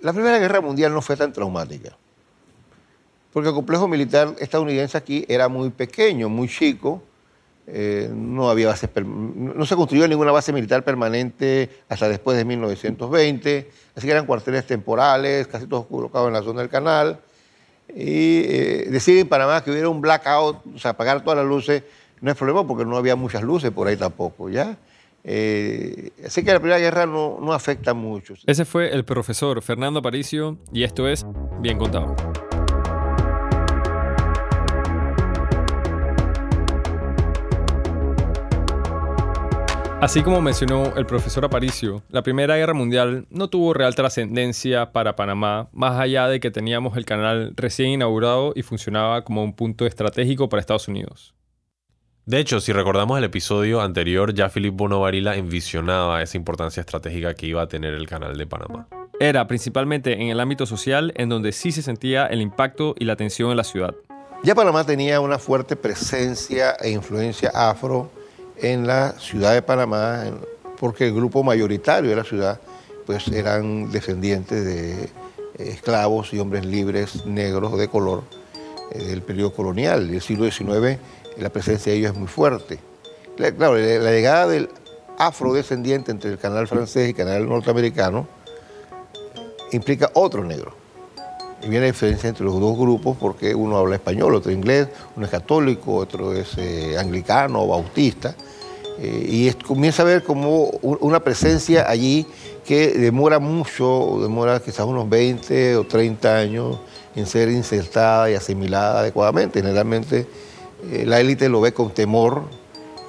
La Primera Guerra Mundial no fue tan traumática, porque el complejo militar estadounidense aquí era muy pequeño, muy chico, eh, no, había bases, no se construyó ninguna base militar permanente hasta después de 1920, así que eran cuarteles temporales, casi todos colocados en la zona del canal. Y eh, decir en Panamá que hubiera un blackout, o sea, apagar todas las luces, no es problema porque no había muchas luces por ahí tampoco, ¿ya? Eh, así que la Primera Guerra no, no afecta mucho. Ese fue el profesor Fernando Aparicio y esto es Bien Contado. Así como mencionó el profesor Aparicio, la Primera Guerra Mundial no tuvo real trascendencia para Panamá, más allá de que teníamos el canal recién inaugurado y funcionaba como un punto estratégico para Estados Unidos. De hecho, si recordamos el episodio anterior, ya Philip Bonovarila envisionaba esa importancia estratégica que iba a tener el canal de Panamá. Era principalmente en el ámbito social en donde sí se sentía el impacto y la tensión en la ciudad. Ya Panamá tenía una fuerte presencia e influencia afro en la ciudad de Panamá, porque el grupo mayoritario de la ciudad pues eran descendientes de esclavos y hombres libres negros de color eh, del periodo colonial. del siglo XIX la presencia de ellos es muy fuerte. Claro, la llegada del afrodescendiente entre el canal francés y el canal norteamericano implica otro negro. Y viene la diferencia entre los dos grupos porque uno habla español, otro inglés, uno es católico, otro es eh, anglicano o bautista. Eh, y comienza a ver como una presencia allí que demora mucho, demora quizás unos 20 o 30 años en ser insertada y asimilada adecuadamente. Generalmente eh, la élite lo ve con temor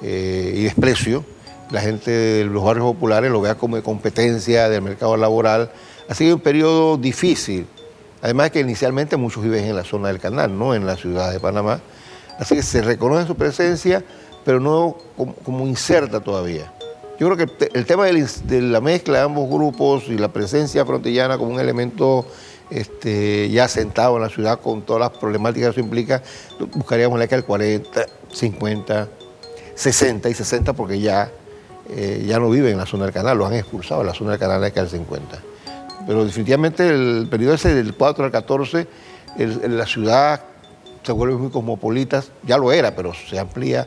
eh, y desprecio. La gente de los barrios populares lo vea como competencia del mercado laboral. Ha sido un periodo difícil. Además que inicialmente muchos viven en la zona del canal, no en la ciudad de Panamá. Así que se reconoce su presencia, pero no como, inserta todavía. Yo creo que el, tema de la mezcla de ambos grupos y la presencia frontillana como un elemento este, ya sentado en la ciudad con todas las problemáticas que eso implica, buscaríamos la que al 40, 50, 60 y 60 porque ya, eh, ya no viven en la zona del canal, lo han expulsado de la zona del canal de al 50. Pero definitivamente el periodo ese del 4 al 14, la ciudad se vuelve muy cosmopolita, ya lo era, pero se amplía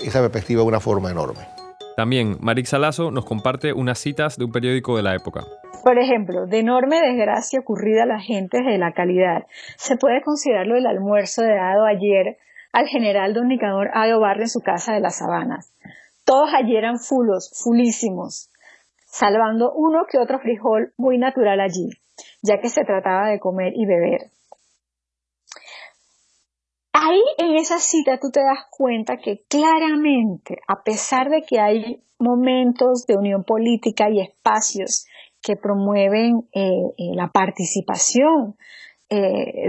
esa perspectiva de una forma enorme. También Marix Salazo nos comparte unas citas de un periódico de la época. Por ejemplo, de enorme desgracia ocurrida a la gente de la calidad, se puede considerarlo el almuerzo dado ayer al general don Nicador Ayo en su casa de las Sabanas. Todos allí eran fulos, fulísimos, salvando uno que otro frijol muy natural allí, ya que se trataba de comer y beber. Ahí en esa cita tú te das cuenta que claramente, a pesar de que hay momentos de unión política y espacios que promueven eh, eh, la participación eh,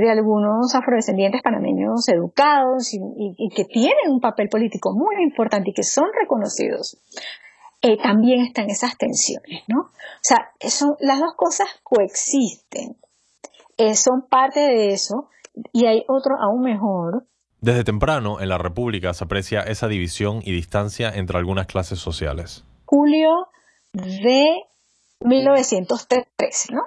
de algunos afrodescendientes panameños educados y, que tienen un papel político muy importante y que son reconocidos, también están esas tensiones, ¿no? O sea, las dos cosas coexisten, son parte de eso y hay otro aún mejor. Desde temprano en la República se aprecia esa división y distancia entre algunas clases sociales. Julio de 1913, ¿no?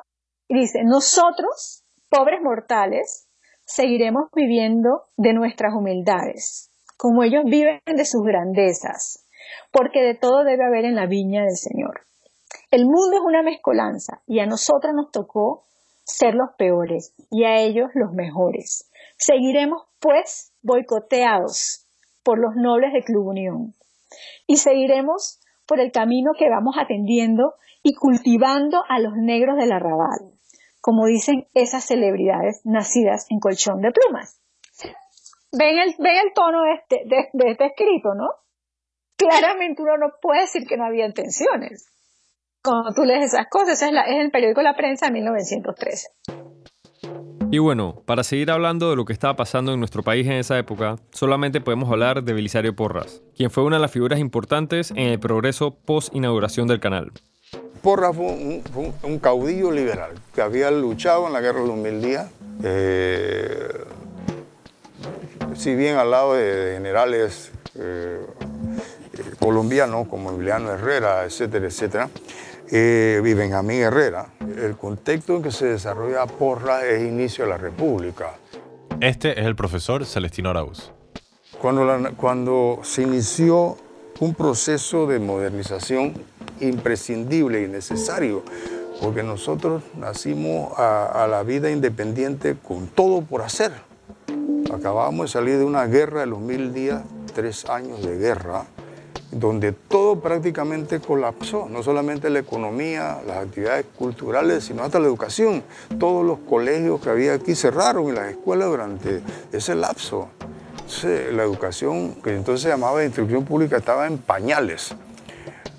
Y dice, nosotros, pobres mortales, seguiremos viviendo de nuestras humildades, como ellos viven de sus grandezas, porque de todo debe haber en la viña del Señor. El mundo es una mezcolanza y a nosotros nos tocó ser los peores y a ellos los mejores. Seguiremos, pues, boicoteados por los nobles de Club Unión y seguiremos por el camino que vamos atendiendo y cultivando a los negros del arrabal, como dicen esas celebridades nacidas en colchón de plumas. Ven el, ven el tono de este, de, este escrito, ¿no? Claramente uno no puede decir que no había intenciones. Cuando tú lees esas cosas, es, es el periódico La Prensa de 1913. Y bueno, para seguir hablando de lo que estaba pasando en nuestro país en esa época, solamente podemos hablar de Belisario Porras, quien fue una de las figuras importantes en el progreso post-inauguración del canal. Porras fue un, caudillo liberal que había luchado en la guerra de los mil días, eh, si bien al lado de, generales eh, colombianos como Emiliano Herrera, etcétera, etcétera, eh, y Benjamín Herrera, el contexto en que se desarrolla Porra es inicio de la República. Este es el profesor Celestino Arauz. Cuando, la- cuando se inició un proceso de modernización imprescindible y necesario, porque nosotros nacimos a, a la vida independiente con todo por hacer. Acabábamos de salir de una guerra de los mil días, tres años de guerra, donde todo prácticamente colapsó, no solamente la economía, las actividades culturales, sino hasta la educación. Todos los colegios que había aquí cerraron y las escuelas durante ese lapso. La educación, que entonces se llamaba instrucción pública, estaba en pañales.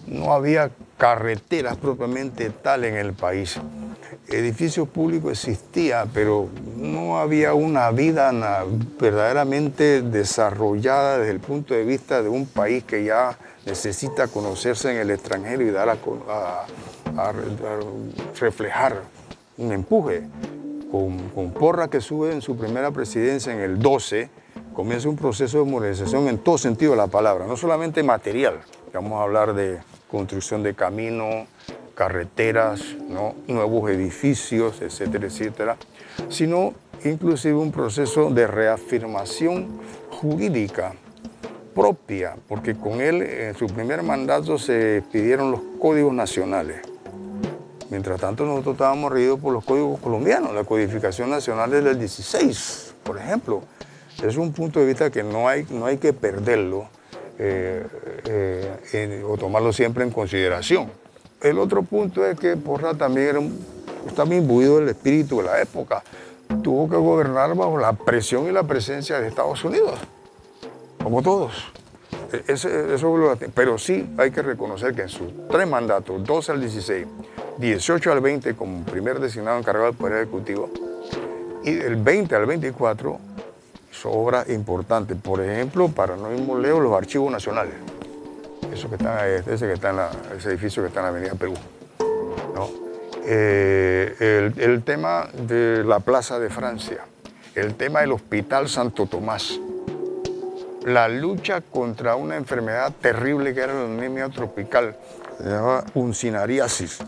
No había carreteras propiamente tal en el país. Edificios públicos existía, pero no había una vida verdaderamente desarrollada desde el punto de vista de un país que ya necesita conocerse en el extranjero y dar a, a- a a reflejar un empuje. Con, con Porra que sube en su primera presidencia en el 12, comienza un proceso de modernización en todo sentido de la palabra, no solamente material, vamos a hablar de construcción de caminos, carreteras, nuevos edificios, etcétera, etcétera, sino inclusive un proceso de reafirmación jurídica propia, porque con él en su primer mandato se pidieron los códigos nacionales. Mientras tanto, nosotros estábamos regidos por los códigos colombianos. La codificación nacional es del 16, por ejemplo. Es un punto de vista que no hay, no hay que perderlo eh, eh, o tomarlo siempre en consideración. El otro punto es que Porra también era un- estaba imbuido del espíritu de la época. Tuvo que gobernar bajo la presión y la presencia de Estados Unidos, como todos. E- eso pero sí hay que reconocer que en sus tres mandatos, 12 al 16, 18 al 20 como primer designado encargado del Poder Ejecutivo, y del 20 al 24 hizo obras importantes. Por ejemplo, para no lejos, los archivos nacionales. Eso que está, ese, que está en la- ese edificio que está en la Avenida Perú. Eh, el, el tema de la Plaza de Francia, el tema del Hospital Santo Tomás, la lucha contra una enfermedad terrible que era la anemia tropical, se llamaba uncinariasis.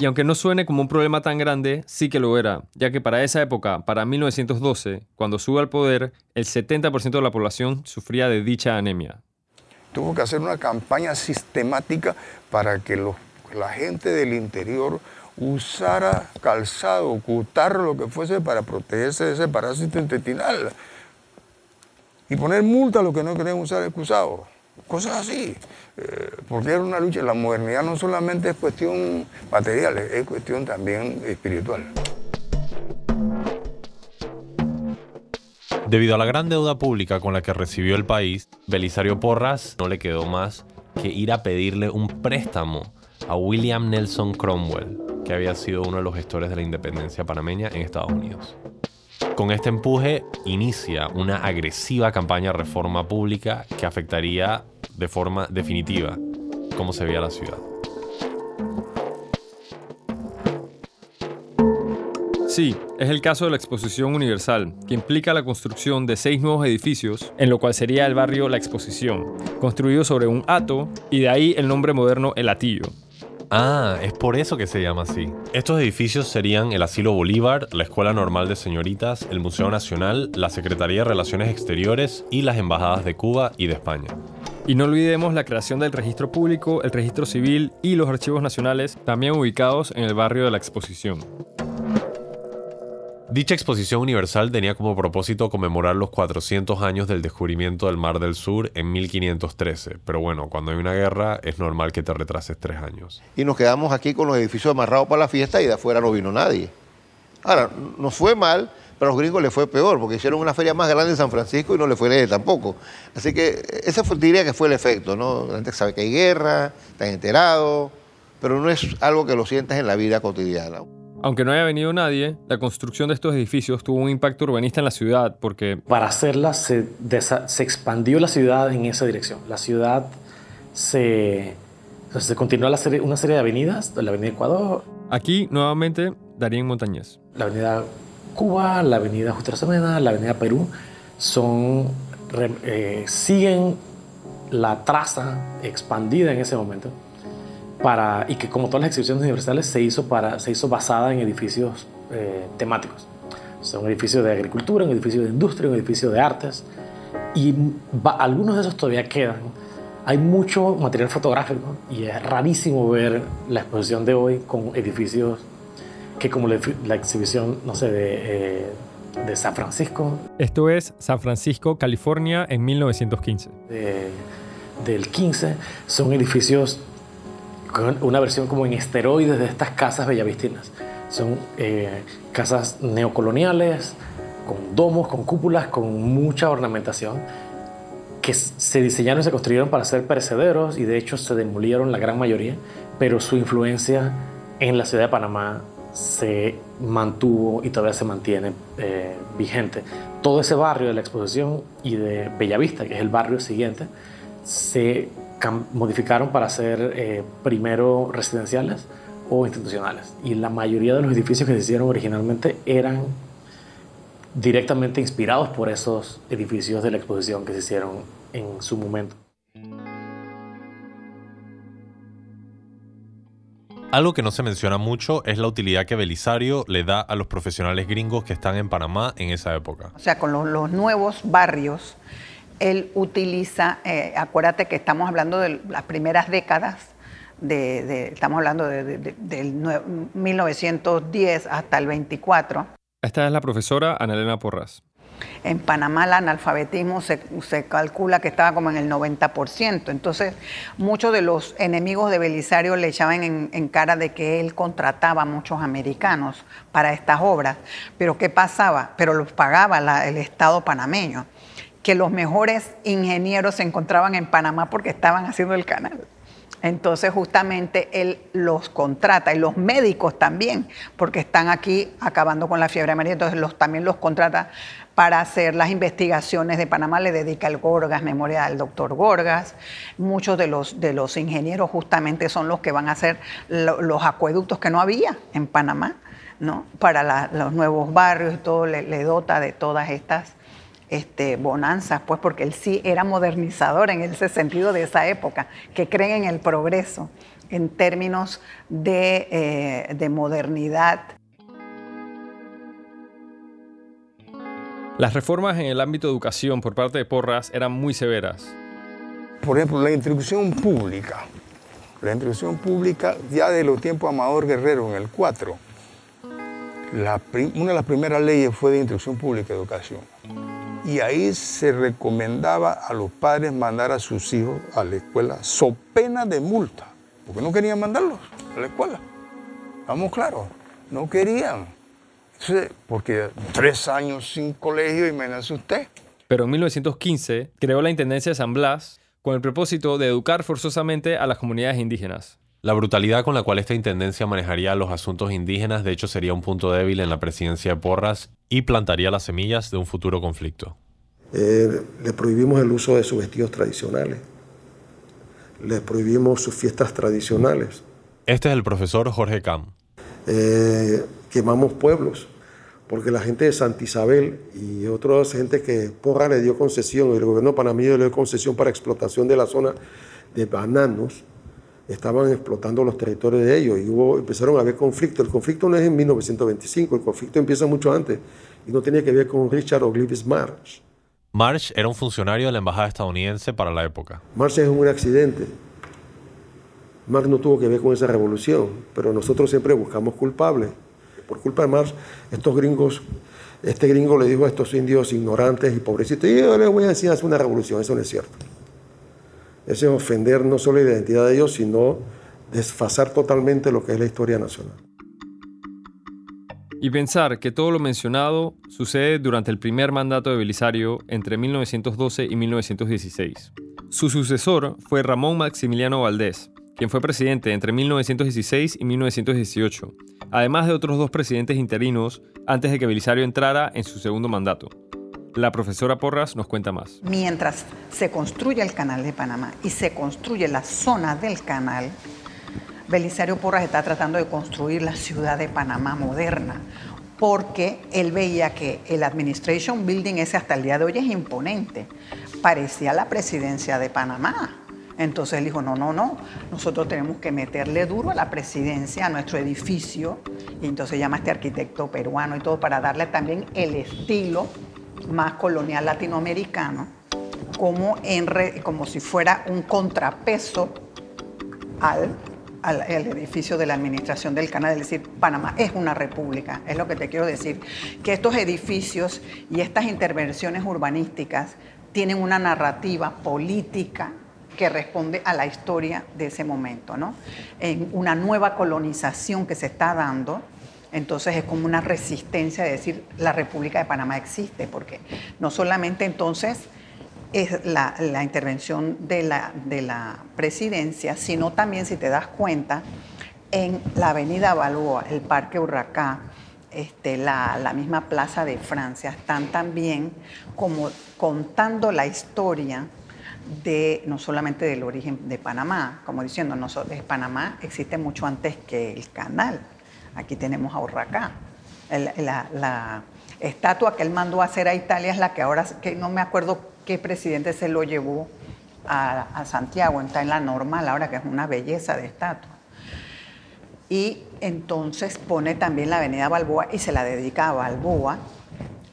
Y aunque no suene como un problema tan grande, sí que lo era, ya que para esa época, para 1912, cuando sube al poder, el 70% de la población sufría de dicha anemia. Tuvo que hacer una campaña sistemática para que la gente del interior usara calzado, cutarro, lo que fuese para protegerse de ese parásito intestinal. Y poner multa a los que no querían usar excusado. Cosas así. Eh, porque era una lucha. La modernidad no solamente es cuestión material, es cuestión también espiritual. Debido a la gran deuda pública con la que recibió el país, Belisario Porras no le quedó más que ir a pedirle un préstamo a William Nelson Cromwell, que había sido uno de los gestores de la independencia panameña en Estados Unidos. Con este empuje inicia una agresiva campaña de reforma pública que afectaría de forma definitiva cómo se veía la ciudad. Sí, es el caso de la Exposición Universal, que implica la construcción de seis nuevos edificios, en lo cual sería el barrio La Exposición, construido sobre un hato y de ahí el nombre moderno El Atillo. Ah, es por eso que se llama así. Estos edificios serían el Asilo Bolívar, la Escuela Normal de Señoritas, el Museo Nacional, la Secretaría de Relaciones Exteriores y las embajadas de Cuba y de España. Y no olvidemos la creación del registro público, el registro civil y los archivos nacionales, también ubicados en el barrio de la Exposición. Dicha exposición universal tenía como propósito conmemorar los 400 años del descubrimiento del Mar del Sur en 1513, pero bueno, cuando hay una guerra es normal que te retrases tres años. Y nos quedamos aquí con los edificios amarrados para la fiesta y de afuera no vino nadie. Ahora, nos fue mal, pero a los gringos les fue peor, porque hicieron una feria más grande en San Francisco y no les fue leve tampoco. Así que ese fue, diría que fue el efecto, ¿no? La gente sabe que hay guerra, están enterados, pero no es algo que lo sientas en la vida cotidiana. Aunque no haya venido nadie, la construcción de estos edificios tuvo un impacto urbanista en la ciudad porque Para hacerla se, expandió la ciudad en esa dirección. La ciudad se, se continuó la serie- una serie de avenidas, la Avenida Ecuador, aquí nuevamente Darín Montañez. la Avenida Cuba, la Avenida Justo Arosemena, la Avenida Perú, son, eh, siguen la traza expandida en ese momento para, y que como todas las exhibiciones universales se hizo, para, se hizo basada en edificios eh, temáticos. O un edificio de agricultura, un edificio de industria, un edificio de artes. Y algunos de esos todavía quedan. Hay mucho material fotográfico y es rarísimo ver la exposición de hoy con edificios que como la, exhibición, no sé, de, eh, de, San Francisco. Esto es San Francisco, California, en 1915. del 15 son edificios una versión como en esteroides de estas casas bellavistinas. Son eh, casas neocoloniales, con domos, con cúpulas, con mucha ornamentación, que se diseñaron y se construyeron para ser perecederos y de hecho se demolieron la gran mayoría, pero su influencia en la ciudad de Panamá se mantuvo y todavía se mantiene eh, vigente. Todo ese barrio de la exposición y de Bellavista, que es el barrio siguiente, se modificaron para ser eh, primero residenciales o institucionales. Y la mayoría de los edificios que se hicieron originalmente eran directamente inspirados por esos edificios de la exposición que se hicieron en su momento. Algo que no se menciona mucho es la utilidad que Belisario le da a los profesionales gringos que están en Panamá en esa época. O sea, con los, nuevos barrios, él utiliza, eh, acuérdate que estamos hablando de las primeras décadas estamos hablando de, del 1910 hasta el 24. Esta es la profesora Ana Elena Porras. En Panamá el analfabetismo se, calcula que estaba como en el 90%. Entonces, muchos de los enemigos de Belisario le echaban en, cara de que él contrataba a muchos americanos para estas obras. Pero ¿qué pasaba? Pero los pagaba el Estado panameño, que los mejores ingenieros se encontraban en Panamá porque estaban haciendo el canal. Entonces justamente él los contrata y los médicos también, porque están aquí acabando con la fiebre amarilla, entonces los, también los contrata para hacer las investigaciones de Panamá, le dedica el Gorgas, memoria al doctor Gorgas. Muchos de los, de los ingenieros justamente son los que van a hacer los acueductos que no había en Panamá, ¿no? para los nuevos barrios y todo, le dota de todas estas este, bonanzas, pues porque él sí era modernizador en ese sentido de esa época, que creen en el progreso en términos de, eh, de modernidad. Las reformas en el ámbito de educación por parte de Porras eran muy severas. Por ejemplo, la instrucción pública. La instrucción pública ya de los tiempos Amador Guerrero en el 4. una de las primeras leyes fue de instrucción pública y educación y ahí se recomendaba a los padres mandar a sus hijos a la escuela so pena de multa, porque no querían mandarlos a la escuela. Vamos claros, no querían. porque tres años sin colegio, imagínese usted. Pero en 1915 creó la Intendencia de San Blas con el propósito de educar forzosamente a las comunidades indígenas. La brutalidad con la cual esta intendencia manejaría los asuntos indígenas de hecho sería un punto débil en la presidencia de Porras y plantaría las semillas de un futuro conflicto. Eh, le prohibimos el uso de sus vestidos tradicionales. Le prohibimos sus fiestas tradicionales. Este es el profesor Jorge Cam. Eh, quemamos pueblos, porque la gente de Santa Isabel y otras gente que Porra le dio concesión, el gobierno panameño le dio concesión para explotación de la zona de bananos, estaban explotando los territorios de ellos y hubo, empezaron a haber conflictos. El conflicto no es en 1925, el conflicto empieza mucho antes y no tenía que ver con Richard o Glyvis Marsh. Marsh era un funcionario de la embajada estadounidense para la época. Marsh es un accidente. Marsh no tuvo que ver con esa revolución, pero nosotros siempre buscamos culpables. Por culpa de Marsh, estos gringos, este gringo le dijo a estos indios ignorantes y pobrecitos, yo les voy a decir hacer una revolución, eso no es cierto. Eso es ofender no solo la identidad de ellos, sino desfasar totalmente lo que es la historia nacional. Y pensar que todo lo mencionado sucede durante el primer mandato de Belisario entre 1912 y 1916. Su sucesor fue Ramón Maximiliano Valdés, quien fue presidente entre 1916 y 1918, además de otros dos presidentes interinos antes de que Belisario entrara en su segundo mandato. La profesora Porras nos cuenta más. Mientras se construye el canal de Panamá y se construye la zona del canal, Belisario Porras está tratando de construir la ciudad de Panamá moderna, porque él veía que el Administration Building ese hasta el día de hoy es imponente. Parecía la presidencia de Panamá. Entonces él dijo, no, no, no, nosotros tenemos que meterle duro a la presidencia, a nuestro edificio, y entonces llama a este arquitecto peruano y todo para darle también el estilo más colonial latinoamericano, como, en como si fuera un contrapeso al, al, edificio de la administración del canal, es decir, Panamá es una república, es lo que te quiero decir, que estos edificios y estas intervenciones urbanísticas tienen una narrativa política que responde a la historia de ese momento, ¿no? En una nueva colonización que se está dando, entonces es como una resistencia de decir la República de Panamá existe, porque no solamente entonces es la, intervención de la, de la, presidencia, sino también, si te das cuenta, en la avenida Balboa, el Parque Urracá, este, la, la, misma Plaza de Francia, están también como contando la historia de no solamente del origen de Panamá, como diciendo, nosotros, Panamá existe mucho antes que el canal. Aquí tenemos a Urracá. la, estatua que él mandó a hacer a Italia es la que ahora, que no me acuerdo qué presidente se lo llevó a, Santiago, está en la normal ahora, que es una belleza de estatua. Y entonces pone también la avenida Balboa y se la dedica a Balboa,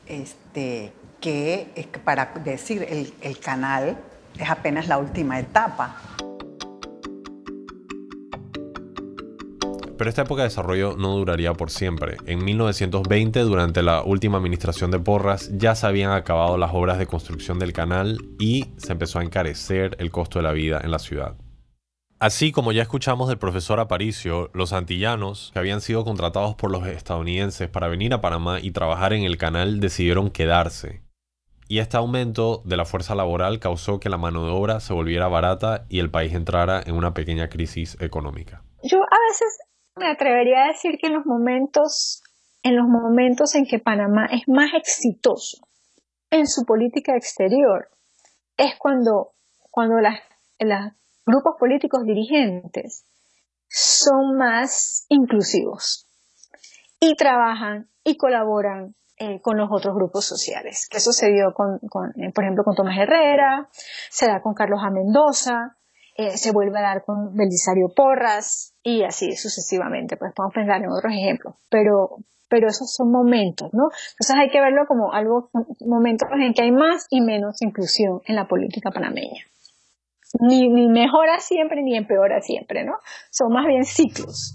este, que para decir el canal es apenas la última etapa. Pero esta época de desarrollo no duraría por siempre. En 1920, durante la última administración de Porras, ya se habían acabado las obras de construcción del canal y se empezó a encarecer el costo de la vida en la ciudad. Así como ya escuchamos del profesor Aparicio, los antillanos, que habían sido contratados por los estadounidenses para venir a Panamá y trabajar en el canal, decidieron quedarse y este aumento de la fuerza laboral causó que la mano de obra se volviera barata y el país entrara en una pequeña crisis económica. Yo a veces me atrevería a decir que en los momentos en los momentos en que Panamá es más exitoso en su política exterior es cuando cuando las, grupos políticos dirigentes son más inclusivos y trabajan y colaboran eh, con los otros grupos sociales. Que sucedió con, con eh, por ejemplo, con Tomás Herrera, se da con Carlos A. Mendoza, eh, se vuelve a dar con Belisario Porras y así sucesivamente. Pues podemos pensar en otros ejemplos, pero, pero esos son momentos, ¿no? Entonces hay que verlo como algo, momentos en que hay más y menos inclusión en la política panameña. Ni, ni mejora siempre ni empeora siempre, ¿no? Son más bien ciclos.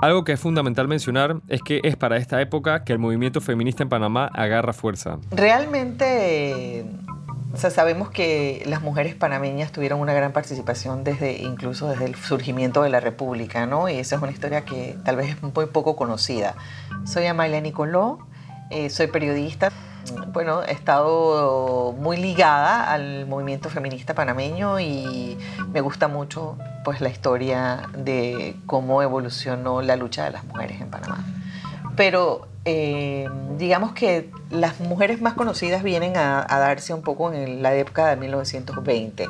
Algo que es fundamental mencionar es que es para esta época que el movimiento feminista en Panamá agarra fuerza. Realmente sabemos que las mujeres panameñas tuvieron una gran participación desde incluso desde el surgimiento de la República, ¿no? Y esa es una historia que tal vez es muy poco conocida. Soy Amalia Nicoló, eh, soy periodista bueno, he estado muy ligada al movimiento feminista panameño y me gusta mucho pues la historia de cómo evolucionó la lucha de las mujeres en Panamá. Pero eh, digamos que las mujeres más conocidas vienen a, darse un poco en la época de 1920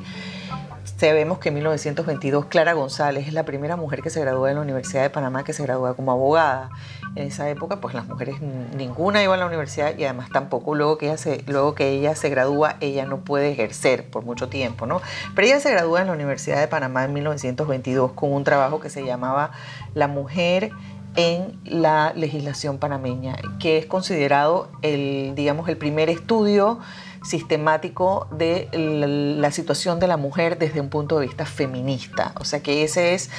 sabemos que en 1922 Clara González es la primera mujer que se gradúa en la Universidad de Panamá que se gradúa como abogada en esa época, pues las mujeres ninguna iba a la universidad y además tampoco luego que ella se, luego que ella se gradúa, ella no puede ejercer por mucho tiempo, ¿no? Pero ella se gradúa en la Universidad de Panamá en 1922 con un trabajo que se llamaba La mujer en la legislación panameña, que es considerado el, digamos, el primer estudio sistemático de la situación de la mujer desde un punto de vista feminista. O sea que ese es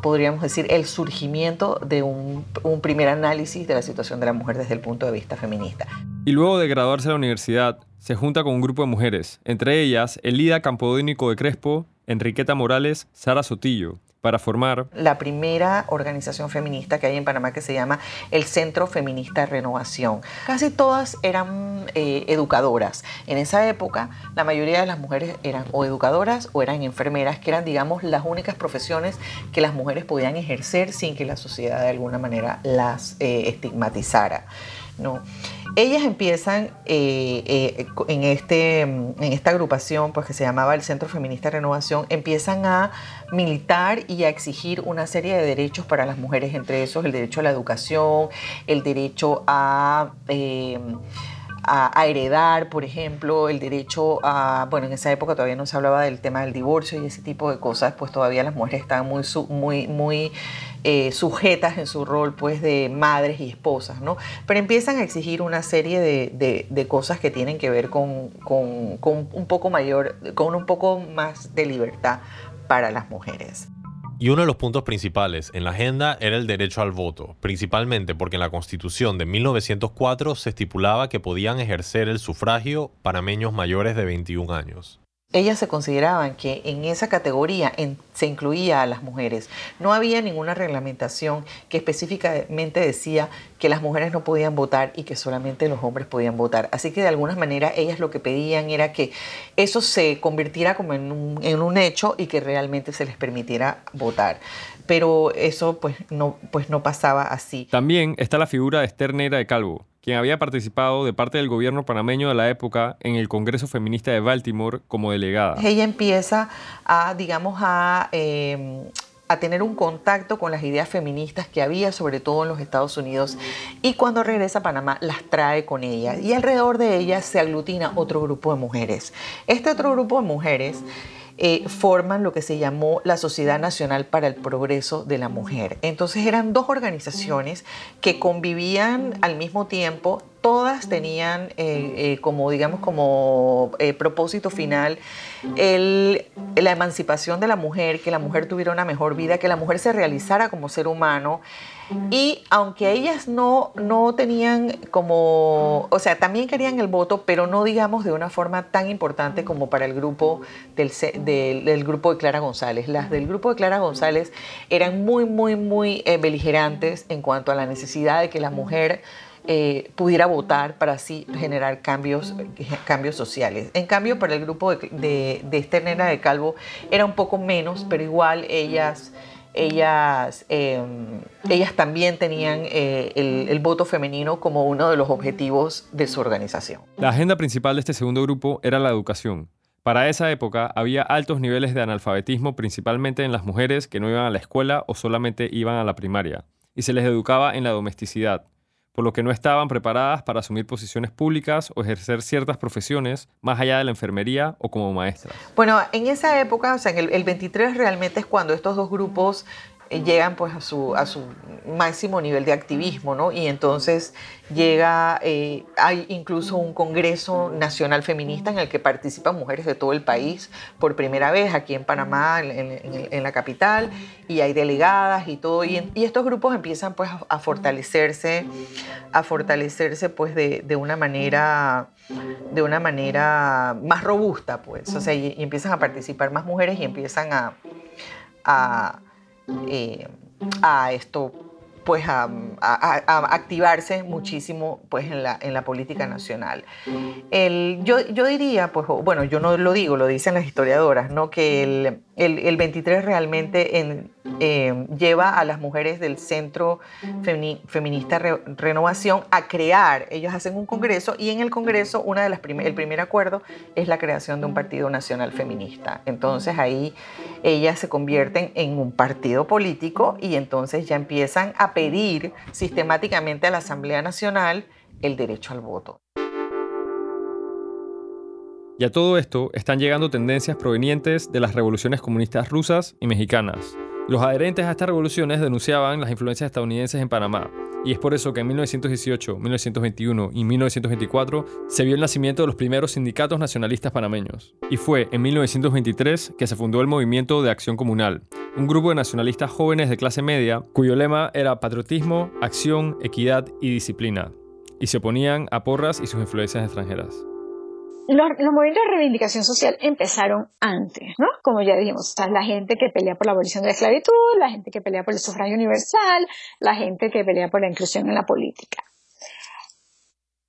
podríamos decir, el surgimiento de un, primer análisis de la situación de la mujer desde el punto de vista feminista. Y luego de graduarse de la universidad, se junta con un grupo de mujeres, entre ellas Elida Campodónico de Crespo, Enriqueta Morales, Sara Sotillo, para formar la primera organización feminista que hay en Panamá que se llama el Centro Feminista Renovación. Casi todas eran eh, educadoras. En esa época la mayoría de las mujeres eran o educadoras o eran enfermeras, que eran digamos las únicas profesiones que las mujeres podían ejercer sin que la sociedad de alguna manera las eh, estigmatizara. ¿no? Ellas empiezan eh, eh, en, este, en esta agrupación, pues que se llamaba el Centro Feminista de Renovación, empiezan a militar y a exigir una serie de derechos para las mujeres, entre esos el derecho a la educación, el derecho a... Eh, a, heredar, por ejemplo, el derecho a, bueno, en esa época todavía no se hablaba del tema del divorcio y ese tipo de cosas, pues todavía las mujeres estaban muy, muy, muy eh, sujetas en su rol, pues, de madres y esposas, ¿no? Pero empiezan a exigir una serie de, de, cosas que tienen que ver con, con, con un poco mayor, con un poco más de libertad para las mujeres. Y uno de los puntos principales en la agenda era el derecho al voto, principalmente porque en la Constitución de 1904 se estipulaba que podían ejercer el sufragio panameños mayores de 21 años ellas se consideraban que en esa categoría se incluía a las mujeres. No había ninguna reglamentación que específicamente decía que las mujeres no podían votar y que solamente los hombres podían votar. Así que de alguna manera ellas lo que pedían era que eso se convirtiera como en un, en un hecho y que realmente se les permitiera votar pero eso pues no, pues no pasaba así. También está la figura de Esther Negra de Calvo, quien había participado de parte del gobierno panameño de la época en el Congreso Feminista de Baltimore como delegada. Ella empieza a, digamos, a, em, a tener un contacto con las ideas feministas que había, sobre todo en los Estados Unidos, y cuando regresa a Panamá las trae con ella. Y alrededor de ella se aglutina otro grupo de mujeres. Este otro grupo de mujeres eh, forman lo que se llamó la Sociedad Nacional para el Progreso de la Mujer. Entonces eran dos organizaciones que convivían al mismo tiempo, todas tenían eh, eh, como, digamos, como propósito final la emancipación de la mujer, que la mujer tuviera una mejor vida, que la mujer se realizara como ser humano. Y aunque ellas no, no tenían como, o sea, también querían el voto, pero no digamos de una forma tan importante como para el grupo del, del, grupo de Clara González. Las del grupo de Clara González eran muy, muy, muy eh, beligerantes en cuanto a la necesidad de que la mujer eh, pudiera votar para así generar cambios, cambios sociales. En cambio, para el grupo de, de, de de Calvo era un poco menos, pero igual ellas ellas, em, ellas también tenían eh, el, voto femenino como uno de los objetivos de su organización. La agenda principal de este segundo grupo era la educación. Para esa época había altos niveles de analfabetismo principalmente en las mujeres que no iban a la escuela o solamente iban a la primaria, y se les educaba en la domesticidad, por lo que no estaban preparadas para asumir posiciones públicas o ejercer ciertas profesiones más allá de la enfermería o como maestras. Bueno, en esa época, o sea, en el, el 23 realmente es cuando estos dos grupos llegan pues a su, a su máximo nivel de activismo, ¿no? Y entonces llega, eh, hay incluso un Congreso Nacional Feminista en el que participan mujeres de todo el país por primera vez aquí en Panamá, en, la capital, y hay delegadas y todo, y, estos grupos empiezan pues a, fortalecerse, a fortalecerse pues de, una manera de una manera más robusta, pues, o sea, y, empiezan a participar más mujeres y empiezan a eh, a esto pues a, activarse muchísimo pues en la, en la política nacional. El, yo, yo diría, pues bueno, yo no lo digo, lo dicen las historiadoras, ¿no? que el, el, 23 realmente en, eh, lleva a las mujeres del Centro Feminista Renovación a crear, ellos hacen un congreso y en el congreso una de las el primer acuerdo es la creación de un partido nacional feminista. Entonces ahí ellas se convierten en un partido político y entonces ya empiezan a pedir sistemáticamente a la Asamblea Nacional el derecho al voto. Y a todo esto están llegando tendencias provenientes de las revoluciones comunistas rusas y mexicanas. Los adherentes a estas revoluciones denunciaban las influencias estadounidenses en Panamá, y es por eso que en 1918, 1921 y 1924 se vio el nacimiento de los primeros sindicatos nacionalistas panameños. Y fue en 1923 que se fundó el Movimiento de Acción Comunal, un grupo de nacionalistas jóvenes de clase media cuyo lema era patriotismo, acción, equidad y disciplina, y se oponían a Porras y sus influencias extranjeras los, movimientos de reivindicación social empezaron antes, ¿no? Como ya dijimos, la gente que pelea por la abolición de la esclavitud, la gente que pelea por el sufragio universal, la gente que pelea por la inclusión en la política.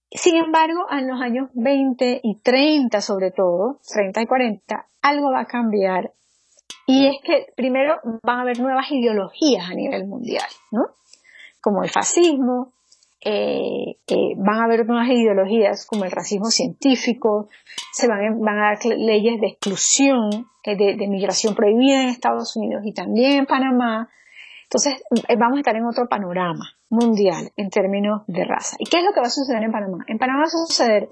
Sin embargo, en los años 20 y 30 sobre todo, 30 y 40, algo va a cambiar. Y es que primero van a haber nuevas ideologías a nivel mundial, ¿no? Como el fascismo, eh, van a haber nuevas ideologías como el racismo científico, se van, van a dar leyes de exclusión, eh, de, migración prohibida en Estados Unidos y también en Panamá, Entonces, eh, vamos a estar en otro panorama mundial en términos de raza. ¿Y qué es lo que va a suceder en Panamá? En Panamá va a suceder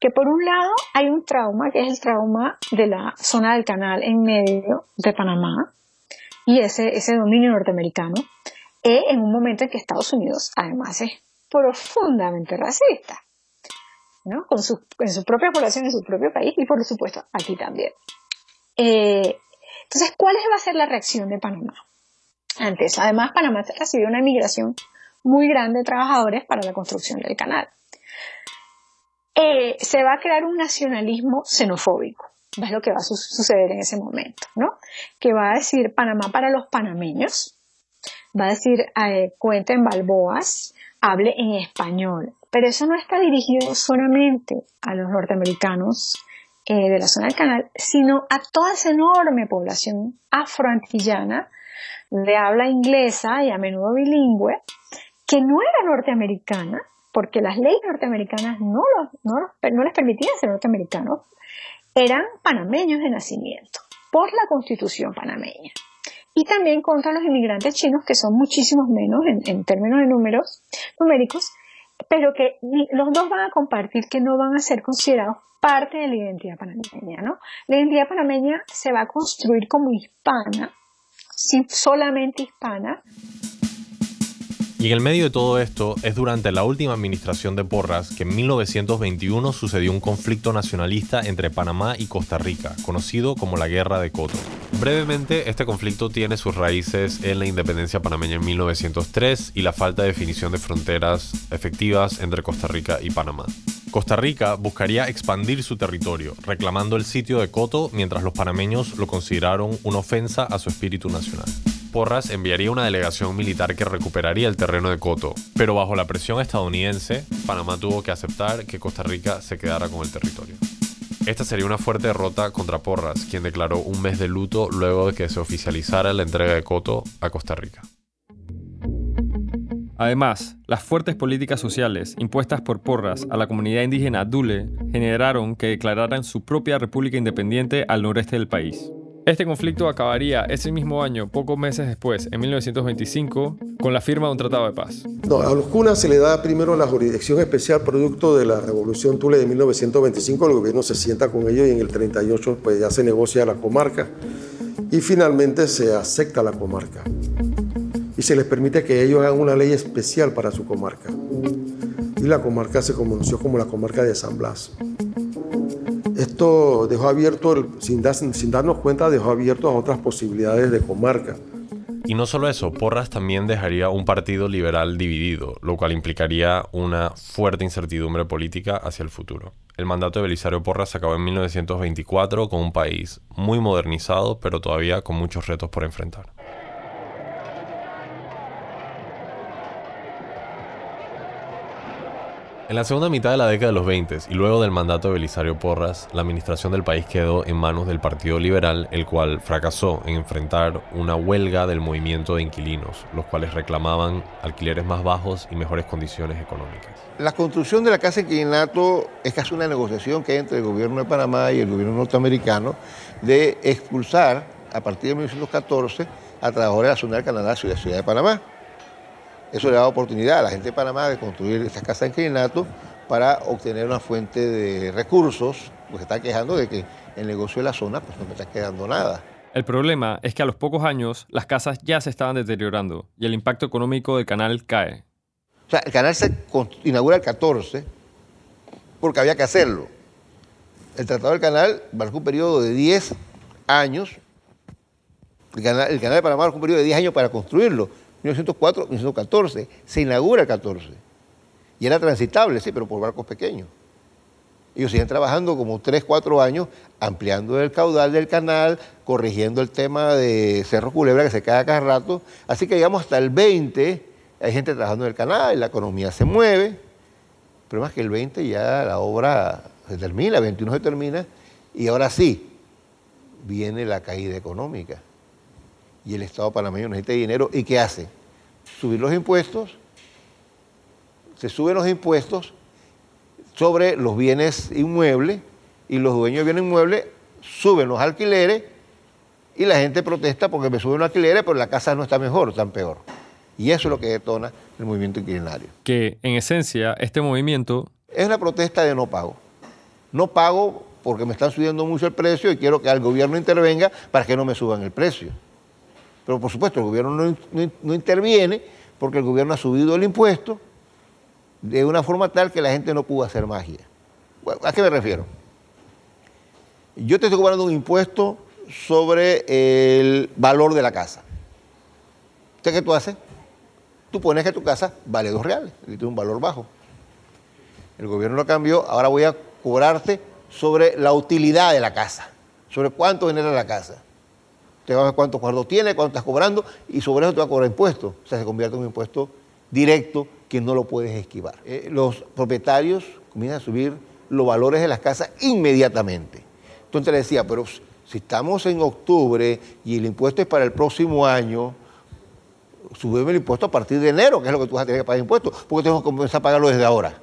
que por un lado hay un trauma, que es el trauma de la zona del canal en medio de Panamá, y ese, ese dominio norteamericano, en un momento en que Estados Unidos además es profundamente racista, ¿no? En su propia población, en su propio país y por supuesto aquí también. Eh, entonces, ¿cuál va a ser la reacción de Panamá ante eso? Además, Panamá recibió una migración muy grande de trabajadores para la construcción del canal. Eh, se va a crear un nacionalismo xenofóbico. Es lo que va a suceder en ese momento, ¿no? Que va a decir Panamá para los panameños, va a decir eh, cuenten balboas, hable en español. Pero eso no está dirigido solamente a los norteamericanos eh, de la zona del canal, sino a toda esa enorme población afroantillana de habla inglesa y a menudo bilingüe, que no era norteamericana, porque las leyes norteamericanas no, no les permitían ser norteamericanos, eran panameños de nacimiento, por la constitución panameña. Y también contra los inmigrantes chinos, que son muchísimos menos en, términos de números numéricos, pero que los dos van a compartir que no van a ser considerados parte de la identidad panameña, ¿no? La identidad panameña se va a construir como hispana, solamente hispana. Y en el medio de todo esto es durante la última administración de Porras que en 1921 sucedió un conflicto nacionalista entre Panamá y Costa Rica, conocido como la Guerra de Coto. Brevemente, este conflicto tiene sus raíces en la independencia panameña en 1903 y la falta de definición de fronteras efectivas entre Costa Rica y Panamá. Costa Rica buscaría expandir su territorio, reclamando el sitio de Coto mientras los panameños lo consideraron una ofensa a su espíritu nacional. Porras enviaría una delegación militar que recuperaría el terreno de Coto, pero bajo la presión estadounidense, Panamá tuvo que aceptar que Costa Rica se quedara con el territorio. Esta sería una fuerte derrota contra Porras, quien declaró un mes de luto luego de que se oficializara la entrega de Coto a Costa Rica. Además, las fuertes políticas sociales impuestas por Porras a la comunidad indígena Dule generaron que declararan su propia república independiente al noreste del país. Este conflicto acabaría ese mismo año, pocos meses después, en 1925, con la firma de un tratado de paz. A los cunas se le da primero la jurisdicción especial producto de la Revolución Tule de 1925. El gobierno se sienta con ellos y en el 38 pues, ya se negocia la comarca y finalmente se acepta la comarca y se les permite que ellos hagan una ley especial para su comarca. Y la comarca se conoció como la comarca de San Blas. Esto dejó abierto, sin, sin darnos cuenta, dejó abierto a otras posibilidades de comarca. Y no solo eso, Porras también dejaría un partido liberal dividido, lo cual implicaría una fuerte incertidumbre política hacia el futuro. El mandato de Belisario Porras acabó en 1924 con un país muy modernizado, pero todavía con muchos retos por enfrentar. En la segunda mitad de la década de los 20 y luego del mandato de Belisario Porras, la administración del país quedó en manos del Partido Liberal, el cual fracasó en enfrentar una huelga del movimiento de inquilinos, los cuales reclamaban alquileres más bajos y mejores condiciones económicas. La construcción de la casa de inquilinato es casi una negociación que hay entre el gobierno de Panamá y el gobierno norteamericano de expulsar a partir de 1914 a trabajadores de la zona del Canadá ciudad de Panamá. Eso le da oportunidad a la gente de Panamá de construir estas casas de inclinato para obtener una fuente de recursos, pues está quejando de que el negocio de la zona pues no me está quedando nada. El problema es que a los pocos años las casas ya se estaban deteriorando y el impacto económico del canal cae. O sea, el canal se inaugura el 14 porque había que hacerlo. El Tratado del Canal marcó un periodo de 10 años. El canal, el canal de Panamá marcó un periodo de 10 años para construirlo 1904, 1914, se inaugura el 14. Y era transitable, sí, pero por barcos pequeños. Ellos siguen trabajando como 3, 4 años, ampliando el caudal del canal, corrigiendo el tema de Cerro Culebra, que se cae cada rato. Así que llegamos hasta el 20, hay gente trabajando en el canal, la economía se mueve. Pero más que el 20 ya la obra se termina, el 21 se termina, y ahora sí, viene la caída económica y el Estado panameño necesita dinero. ¿Y qué hace? Subir los impuestos, se suben los impuestos sobre los bienes inmuebles y los dueños de bienes inmuebles suben los alquileres y la gente protesta porque me suben los alquileres, pero la casa no está mejor, tan peor. Y eso es lo que detona el movimiento inquilinario. Que en esencia este movimiento es una protesta de no pago. No pago porque me están subiendo mucho el precio y quiero que el gobierno intervenga para que no me suban el precio. Pero por supuesto el gobierno no, no interviene porque el gobierno ha subido el impuesto de una forma tal que la gente no pudo hacer magia. ¿A qué me refiero? Yo te estoy cobrando un impuesto sobre el valor de la casa. ¿Usted qué tú haces? Tú pones que tu casa vale dos reales tiene un valor bajo. El gobierno lo cambió, ahora voy a cobrarte sobre la utilidad de la casa, sobre cuánto genera la casa. Te vas a ver cuánto cuarto tiene, cuánto estás cobrando y sobre eso te va a cobrar impuestos. O sea, se convierte en un impuesto directo que no lo puedes esquivar. Eh, los propietarios comienzan a subir los valores de las casas inmediatamente. Entonces le decía, pero si estamos en octubre y el impuesto es para el próximo año, subime el impuesto a partir de enero, que es lo que tú vas a tener que pagar impuestos, porque tengo que comenzar a pagarlo desde ahora.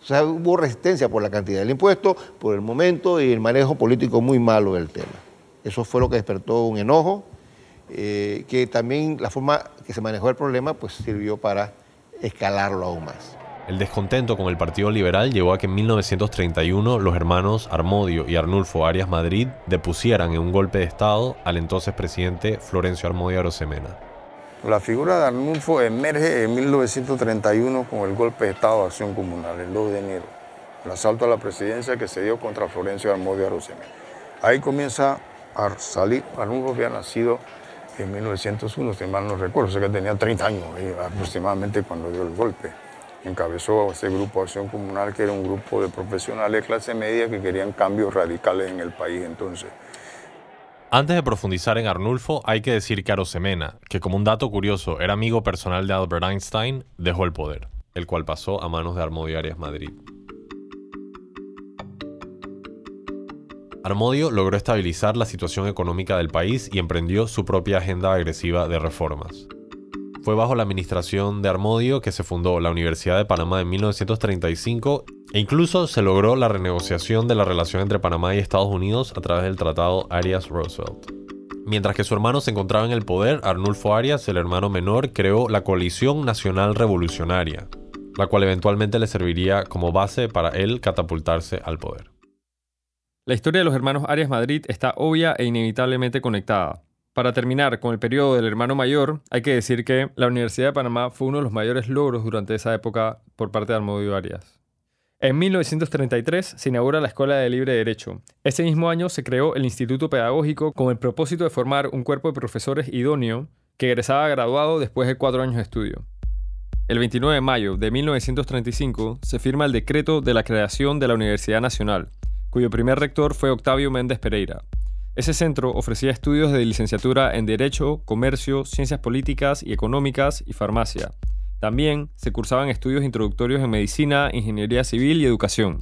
O sea, hubo resistencia por la cantidad del impuesto, por el momento y el manejo político muy malo del tema. Eso fue lo que despertó un enojo, eh, que también la forma que se manejó el problema pues sirvió para escalarlo aún más. El descontento con el Partido Liberal llevó a que en 1931 los hermanos Armodio y Arnulfo Arias Madrid depusieran en un golpe de Estado al entonces presidente Florencio Armodio Arosemena. La figura de Arnulfo emerge en 1931 con el golpe de Estado de Acción Comunal, el 2 de enero, el asalto a la presidencia que se dio contra Florencio Armodio Arosemena. Ahí comienza Arnulfo había nacido en 1901, si mal no recuerdo, sé que tenía 30 años aproximadamente cuando dio el golpe encabezó ese grupo Acción Comunal, que era un grupo de profesionales de clase media que querían cambios radicales en el país entonces. Antes de profundizar en Arnulfo, hay que decir que Arosemena, que como un dato curioso era amigo personal de Albert Einstein, dejó el poder, el cual pasó a manos de Armodio Arias Madrid. Armodio logró estabilizar la situación económica del país y emprendió su propia agenda agresiva de reformas. Fue bajo la administración de Armodio que se fundó la Universidad de Panamá en 1935 e incluso se logró la renegociación de la relación entre Panamá y Estados Unidos a través del Tratado Arias-Roosevelt. Mientras que su hermano se encontraba en el poder, Arnulfo Arias, el hermano menor, creó la Coalición Nacional Revolucionaria, la cual eventualmente le serviría como base para él catapultarse al poder. La historia de los hermanos Arias Madrid está obvia e inevitablemente conectada. Para terminar con el periodo del hermano mayor, hay que decir que la Universidad de Panamá fue uno de los mayores logros durante esa época por parte de Armodio Arias. En 1933 se inaugura la Escuela de Libre Derecho. Ese mismo año se creó el Instituto Pedagógico con el propósito de formar un cuerpo de profesores idóneo que egresaba graduado después de cuatro años de estudio. El 29 de mayo de 1935 se firma el decreto de la creación de la Universidad Nacional, cuyo primer rector fue Octavio Méndez Pereira. Ese centro ofrecía estudios de licenciatura en Derecho, Comercio, Ciencias Políticas y Económicas y Farmacia. También se cursaban estudios introductorios en Medicina, Ingeniería Civil y Educación.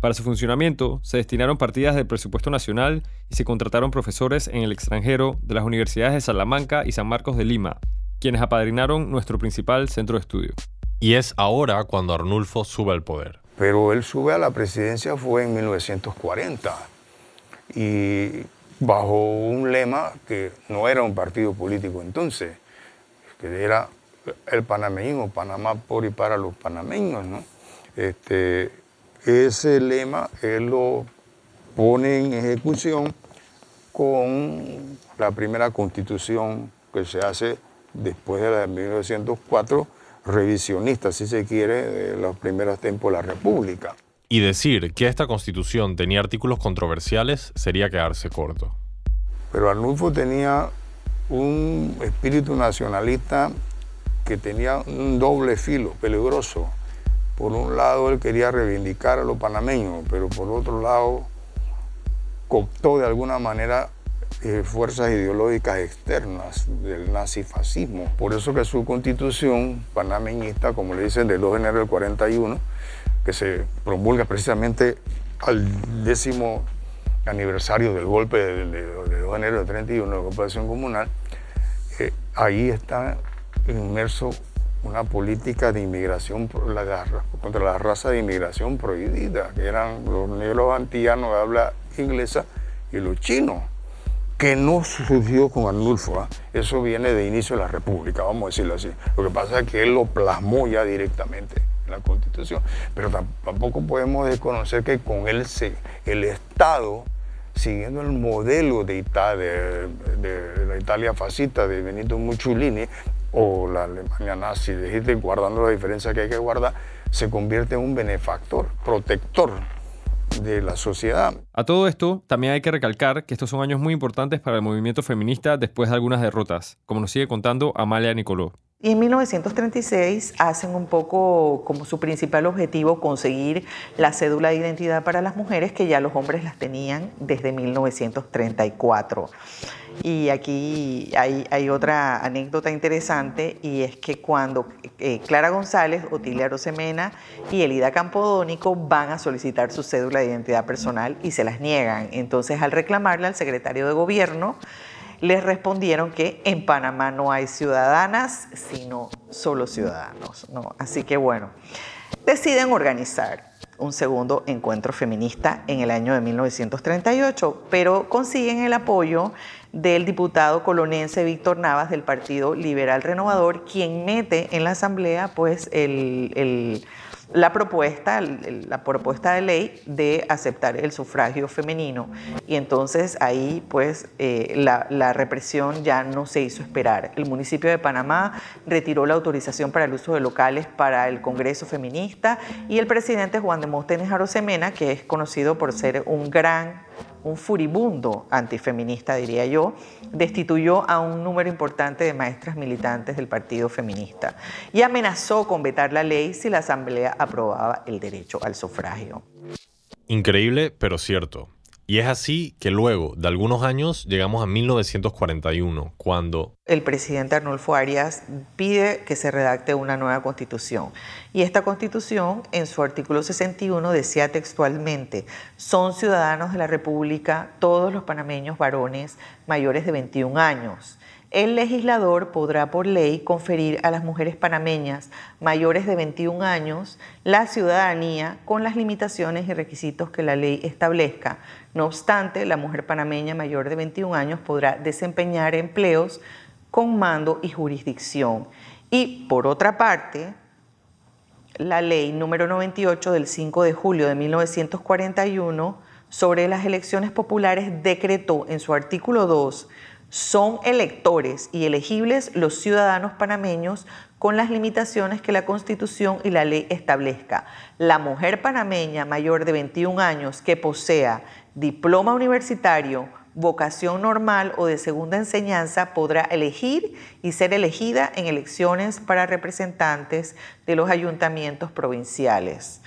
Para su funcionamiento se destinaron partidas del presupuesto nacional y se contrataron profesores en el extranjero de las universidades de Salamanca y San Marcos de Lima, quienes apadrinaron nuestro principal centro de estudio. Y es ahora cuando Arnulfo sube al poder. Pero él sube a la presidencia fue en 1940. Y bajo un lema que no era un partido político entonces, que era el panameñismo, Panamá por y para los panameños. Este, ese lema él lo pone en ejecución con la primera constitución que se hace después de la de 1904, revisionista, si se quiere, de los primeros tiempos de la República. Y decir que esta constitución tenía artículos controversiales sería quedarse corto. Pero Arnulfo tenía un espíritu nacionalista que tenía un doble filo peligroso. Por un lado, él quería reivindicar a los panameños, pero por otro lado, cooptó de alguna manera eh, fuerzas ideológicas externas del nazifascismo. Por eso que su constitución panameñista, como le dicen, del 2 de enero del 41, que se promulga precisamente al décimo aniversario del golpe de, de, 2 de enero del 31, de la ocupación comunal, eh, ahí está inmerso una política de inmigración contra la raza de inmigración prohibida, que eran los negros antillanos de habla inglesa y los chinos. Que no surgió con Arnulfo, ¿ah? eso viene de inicio de la República, vamos a decirlo así. Lo que pasa es que él lo plasmó ya directamente en la Constitución, pero tampoco podemos desconocer que con él el Estado, siguiendo el modelo de, Italia, de, la Italia fascista de Benito Mussolini o la Alemania nazi guardando la diferencia que hay que guardar, se convierte en un benefactor, protector de la sociedad. A todo esto, también hay que recalcar que estos son años muy importantes para el movimiento feminista después de algunas derrotas, como nos sigue contando Amalia Nicoló. Y en 1936 hacen un poco como su principal objetivo conseguir la cédula de identidad para las mujeres que ya los hombres las tenían desde 1934. Y aquí hay, otra anécdota interesante y es que cuando eh, Clara González, Otilia Rosemena y Elida Campodónico van a solicitar su cédula de identidad personal y se las niegan. Entonces al reclamarle al secretario de gobierno, les respondieron que en Panamá no hay ciudadanas, sino solo ciudadanos. Así que bueno, deciden organizar un segundo encuentro feminista en el año de 1938, pero consiguen el apoyo del diputado colonense Víctor Navas del Partido Liberal Renovador, quien mete en la Asamblea pues el la propuesta, la propuesta de ley de aceptar el sufragio femenino. Y entonces ahí pues eh, la, represión ya no se hizo esperar. El municipio de Panamá retiró la autorización para el uso de locales para el Congreso Feminista y el presidente Juan de Móstenes Arosemena, que es conocido por ser un gran un furibundo antifeminista, diría yo, destituyó a un número importante de maestras militantes del Partido Feminista y amenazó con vetar la ley si la Asamblea aprobaba el derecho al sufragio. Increíble, pero cierto. Y es así que luego de algunos años llegamos a 1941, cuando el presidente Arnulfo Arias pide que se redacte una nueva constitución. Y esta constitución, en su artículo 61, decía textualmente, son ciudadanos de la República todos los panameños varones mayores de 21 años el legislador podrá por ley conferir a las mujeres panameñas mayores de 21 años la ciudadanía con las limitaciones y requisitos que la ley establezca. No obstante, la mujer panameña mayor de 21 años podrá desempeñar empleos con mando y jurisdicción. Y por otra parte, la ley número 98 del 5 de julio de 1941 sobre las elecciones populares decretó en su artículo 2 son electores y elegibles los ciudadanos panameños con las limitaciones que la Constitución y la ley establezca. La mujer panameña mayor de 21 años que posea diploma universitario, vocación normal o de segunda enseñanza podrá elegir y ser elegida en elecciones para representantes de los ayuntamientos provinciales.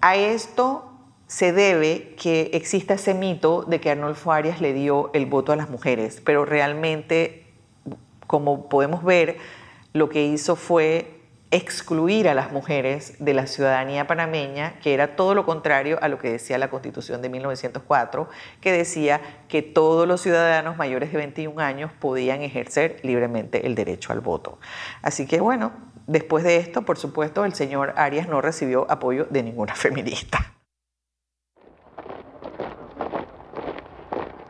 A esto se debe que exista ese mito de que Arnolfo Arias le dio el voto a las mujeres, pero realmente, como podemos ver, lo que hizo fue excluir a las mujeres de la ciudadanía panameña, que era todo lo contrario a lo que decía la Constitución de 1904, que decía que todos los ciudadanos mayores de 21 años podían ejercer libremente el derecho al voto. Así que bueno, después de esto, por supuesto, el señor Arias no recibió apoyo de ninguna feminista.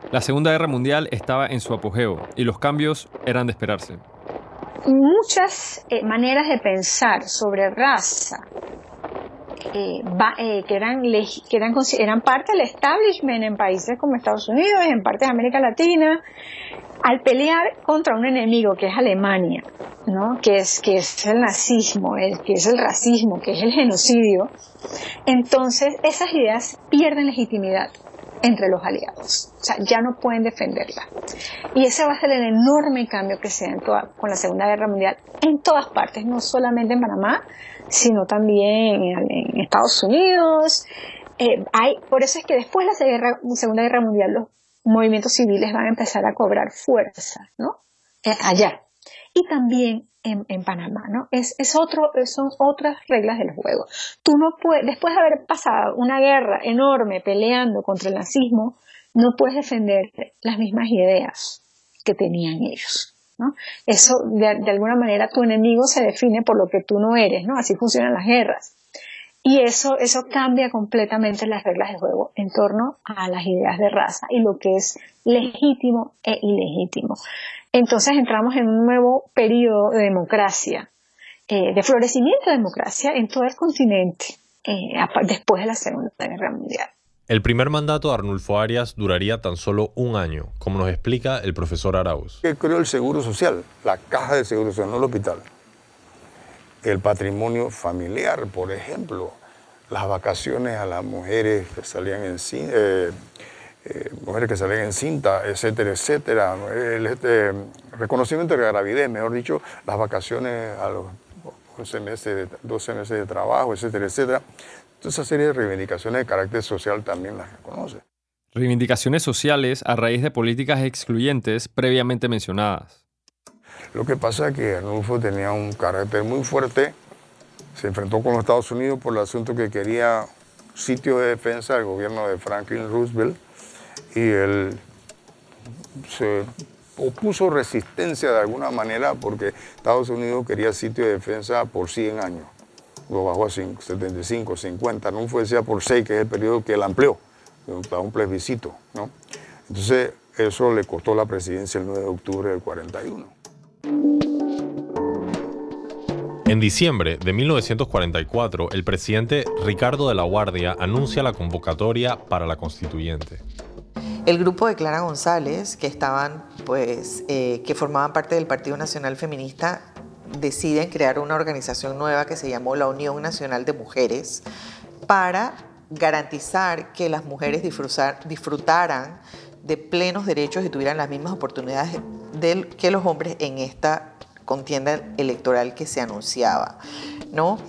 La Segunda Guerra Mundial estaba en su apogeo y los cambios eran de esperarse. Muchas eh, maneras de pensar sobre raza eh, eh, que, eran, que eran, eran parte del establishment en países como Estados Unidos, en partes de América Latina, al pelear contra un enemigo que es Alemania, ¿no? que, es, que es el nazismo, que es el racismo, que es el genocidio, entonces esas ideas pierden legitimidad entre los aliados. O sea, ya no pueden defenderla. Y ese va a ser el enorme cambio que se da con la Segunda Guerra Mundial en todas partes, no solamente en Panamá, sino también en, Estados Unidos. Eh, por eso es que después de la Segunda Guerra Mundial los movimientos civiles van a empezar a cobrar fuerza, ¿no? Eh, allá. Y también en, Panamá, ¿no? Es, es, otro, son otras reglas del juego. Tú no puedes, después de haber pasado una guerra enorme peleando contra el nazismo, no puedes defender las mismas ideas que tenían ellos. ¿no? Eso, de, alguna manera, tu enemigo se define por lo que tú no eres, ¿no? Así funcionan las guerras. Y eso, eso cambia completamente las reglas de juego en torno a las ideas de raza y lo que es legítimo e ilegítimo. Entonces entramos en un nuevo periodo de democracia, eh, de florecimiento de democracia en todo el continente eh, después de la Segunda Guerra Mundial. El primer mandato de Arnulfo Arias duraría tan solo un año, como nos explica el profesor Arauz. ¿Qué creó el Seguro Social? La caja de Seguro Social, no el hospital. El patrimonio familiar, por ejemplo, las vacaciones a las mujeres que salían en eh, eh, mujeres que salían en cinta, etcétera, etcétera. El este, reconocimiento de la gravidez, mejor dicho, las vacaciones a los 12 meses, 12 meses de trabajo, etcétera, etcétera. Toda esa serie de reivindicaciones de carácter social también las reconoce. Reivindicaciones sociales a raíz de políticas excluyentes previamente mencionadas. Lo que pasa es que Arnulfo tenía un carácter muy fuerte, se enfrentó con los Estados Unidos por el asunto que quería sitio de defensa del gobierno de Franklin Roosevelt y él se opuso resistencia de alguna manera porque Estados Unidos quería sitio de defensa por 100 años lo bajó a 75, 50, no fue decía por 6, que es el periodo que él amplió, para un plebiscito. ¿no? Entonces, eso le costó la presidencia el 9 de octubre del 41. En diciembre de 1944, el presidente Ricardo de la Guardia anuncia la convocatoria para la constituyente. El grupo de Clara González, que estaban, pues, eh, que formaban parte del Partido Nacional Feminista, deciden crear una organización nueva que se llamó la Unión Nacional de Mujeres para garantizar que las mujeres disfrutaran de plenos derechos y tuvieran las mismas oportunidades que los hombres en esta contienda electoral que se anunciaba. ¿no?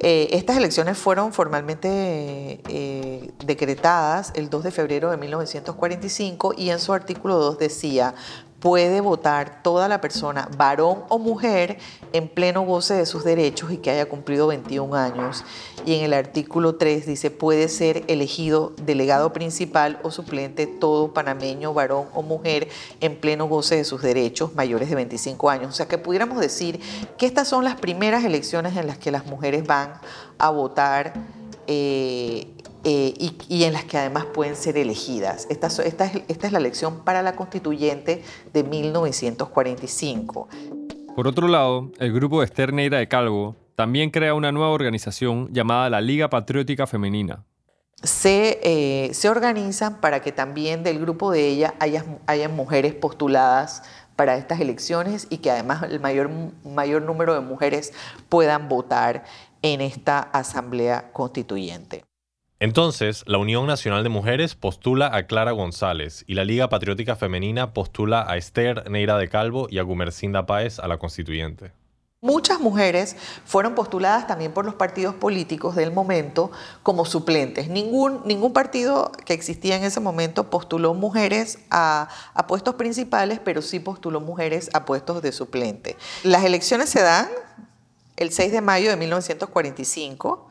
Eh, estas elecciones fueron formalmente eh, decretadas el 2 de febrero de 1945 y en su artículo 2 decía, puede votar toda la persona, varón o mujer, en pleno goce de sus derechos y que haya cumplido 21 años. Y en el artículo 3 dice, puede ser elegido delegado principal o suplente todo panameño, varón o mujer, en pleno goce de sus derechos mayores de 25 años. O sea que pudiéramos decir que estas son las primeras elecciones en las que las mujeres van a votar. Eh, eh, y, en las que además pueden ser elegidas. Esta, esta, es, esta es la elección para la constituyente de 1945. Por otro lado, el grupo de Esther Neira de Calvo también crea una nueva organización llamada la Liga Patriótica Femenina. Se, eh, se organizan para que también del grupo de ella haya, haya mujeres postuladas para estas elecciones y que además el mayor, mayor número de mujeres puedan votar en esta asamblea constituyente. Entonces, la Unión Nacional de Mujeres postula a Clara González y la Liga Patriótica Femenina postula a Esther Neira de Calvo y a Gumercinda Páez a la constituyente. Muchas mujeres fueron postuladas también por los partidos políticos del momento como suplentes. Ningún, ningún partido que existía en ese momento postuló mujeres a, a puestos principales, pero sí postuló mujeres a puestos de suplente. Las elecciones se dan el 6 de mayo de 1945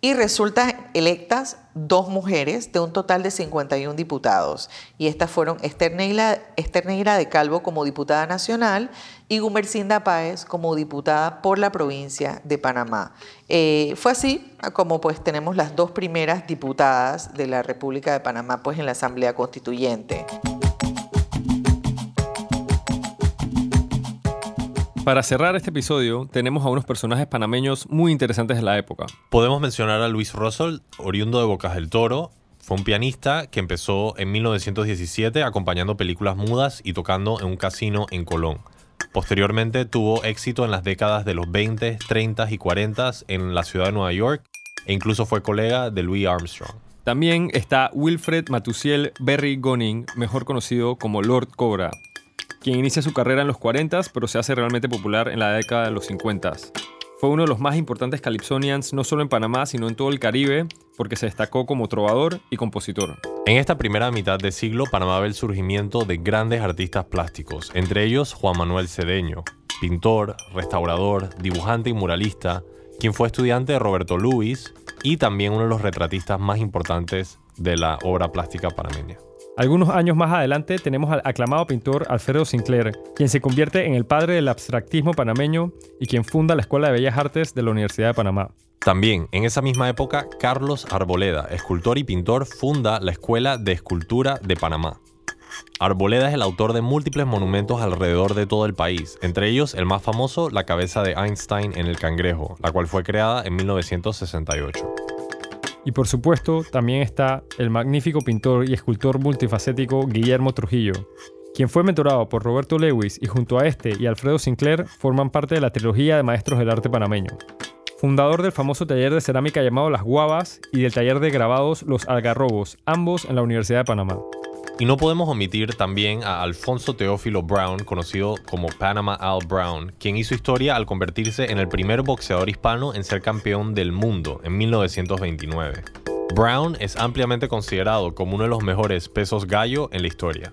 y resultan electas dos mujeres de un total de 51 diputados. Y estas fueron Esther Neira, de Calvo como diputada nacional y Gumercinda Páez como diputada por la provincia de Panamá. Eh, fue así como pues tenemos las dos primeras diputadas de la República de Panamá pues en la Asamblea Constituyente. Para cerrar este episodio, tenemos a unos personajes panameños muy interesantes de la época. Podemos mencionar a Luis Russell, oriundo de Bocas del Toro. Fue un pianista que empezó en 1917 acompañando películas mudas y tocando en un casino en Colón. Posteriormente tuvo éxito en las décadas de los 20, 30 y 40 en la ciudad de Nueva York e incluso fue colega de Louis Armstrong. También está Wilfred Matusiel Berry Goning, mejor conocido como Lord Cobra, quien inicia su carrera en los 40, pero se hace realmente popular en la década de los 50. Fue uno de los más importantes calypsonians no solo en Panamá, sino en todo el Caribe, porque se destacó como trovador y compositor. En esta primera mitad de siglo, Panamá ve el surgimiento de grandes artistas plásticos, entre ellos Juan Manuel Cedeño, pintor, restaurador, dibujante y muralista, quien fue estudiante de Roberto Luis y también uno de los retratistas más importantes de la obra plástica panameña. Algunos años más adelante tenemos al aclamado pintor Alfredo Sinclair, quien se convierte en el padre del abstractismo panameño y quien funda la Escuela de Bellas Artes de la Universidad de Panamá. También, en esa misma época, Carlos Arboleda, escultor y pintor, funda la Escuela de Escultura de Panamá. Arboleda es el autor de múltiples monumentos alrededor de todo el país, entre ellos el más famoso, la cabeza de Einstein en el cangrejo, la cual fue creada en 1968. Y por supuesto, también está el magnífico pintor y escultor multifacético Guillermo Trujillo, quien fue mentorado por Roberto Lewis y junto a este y Alfredo Sinclair forman parte de la trilogía de maestros del arte panameño. Fundador del famoso taller de cerámica llamado Las Guavas y del taller de grabados Los Algarrobos, ambos en la Universidad de Panamá. Y no podemos omitir también a Alfonso Teófilo Brown, conocido como Panama Al Brown, quien hizo historia al convertirse en el primer boxeador hispano en ser campeón del mundo en 1929. Brown es ampliamente considerado como uno de los mejores pesos gallo en la historia.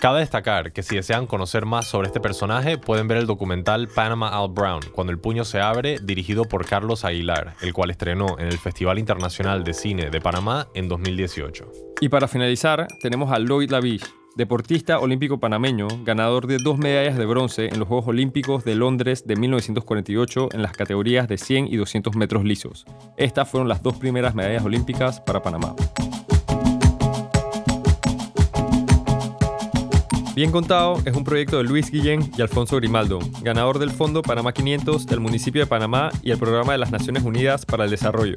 Cabe destacar que si desean conocer más sobre este personaje, pueden ver el documental Panama Al Brown, Cuando el puño se abre, dirigido por Carlos Aguilar, el cual estrenó en el Festival Internacional de Cine de Panamá en 2018. Y para finalizar, tenemos a Lloyd Lavish, deportista olímpico panameño, ganador de dos medallas de bronce en los Juegos Olímpicos de Londres de 1948 en las categorías de 100 y 200 metros lisos. Estas fueron las dos primeras medallas olímpicas para Panamá. Bien Contado es un proyecto de Luis Guillén y Alfonso Grimaldo, ganador del Fondo Panamá 500 del municipio de Panamá y el Programa de las Naciones Unidas para el Desarrollo.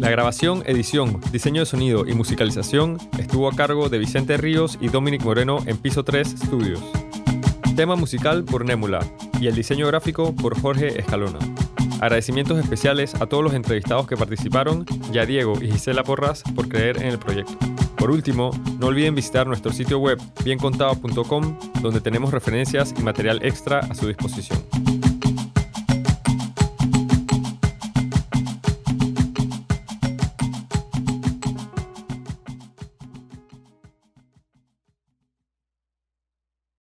La grabación, edición, diseño de sonido y musicalización estuvo a cargo de Vicente Ríos y Dominic Moreno en Piso 3 Studios. Tema musical por Némula y el diseño gráfico por Jorge Escalona. Agradecimientos especiales a todos los entrevistados que participaron y a Diego y Gisela Porras por creer en el proyecto. Por último, no olviden visitar nuestro sitio web biencontado.com donde tenemos referencias y material extra a su disposición.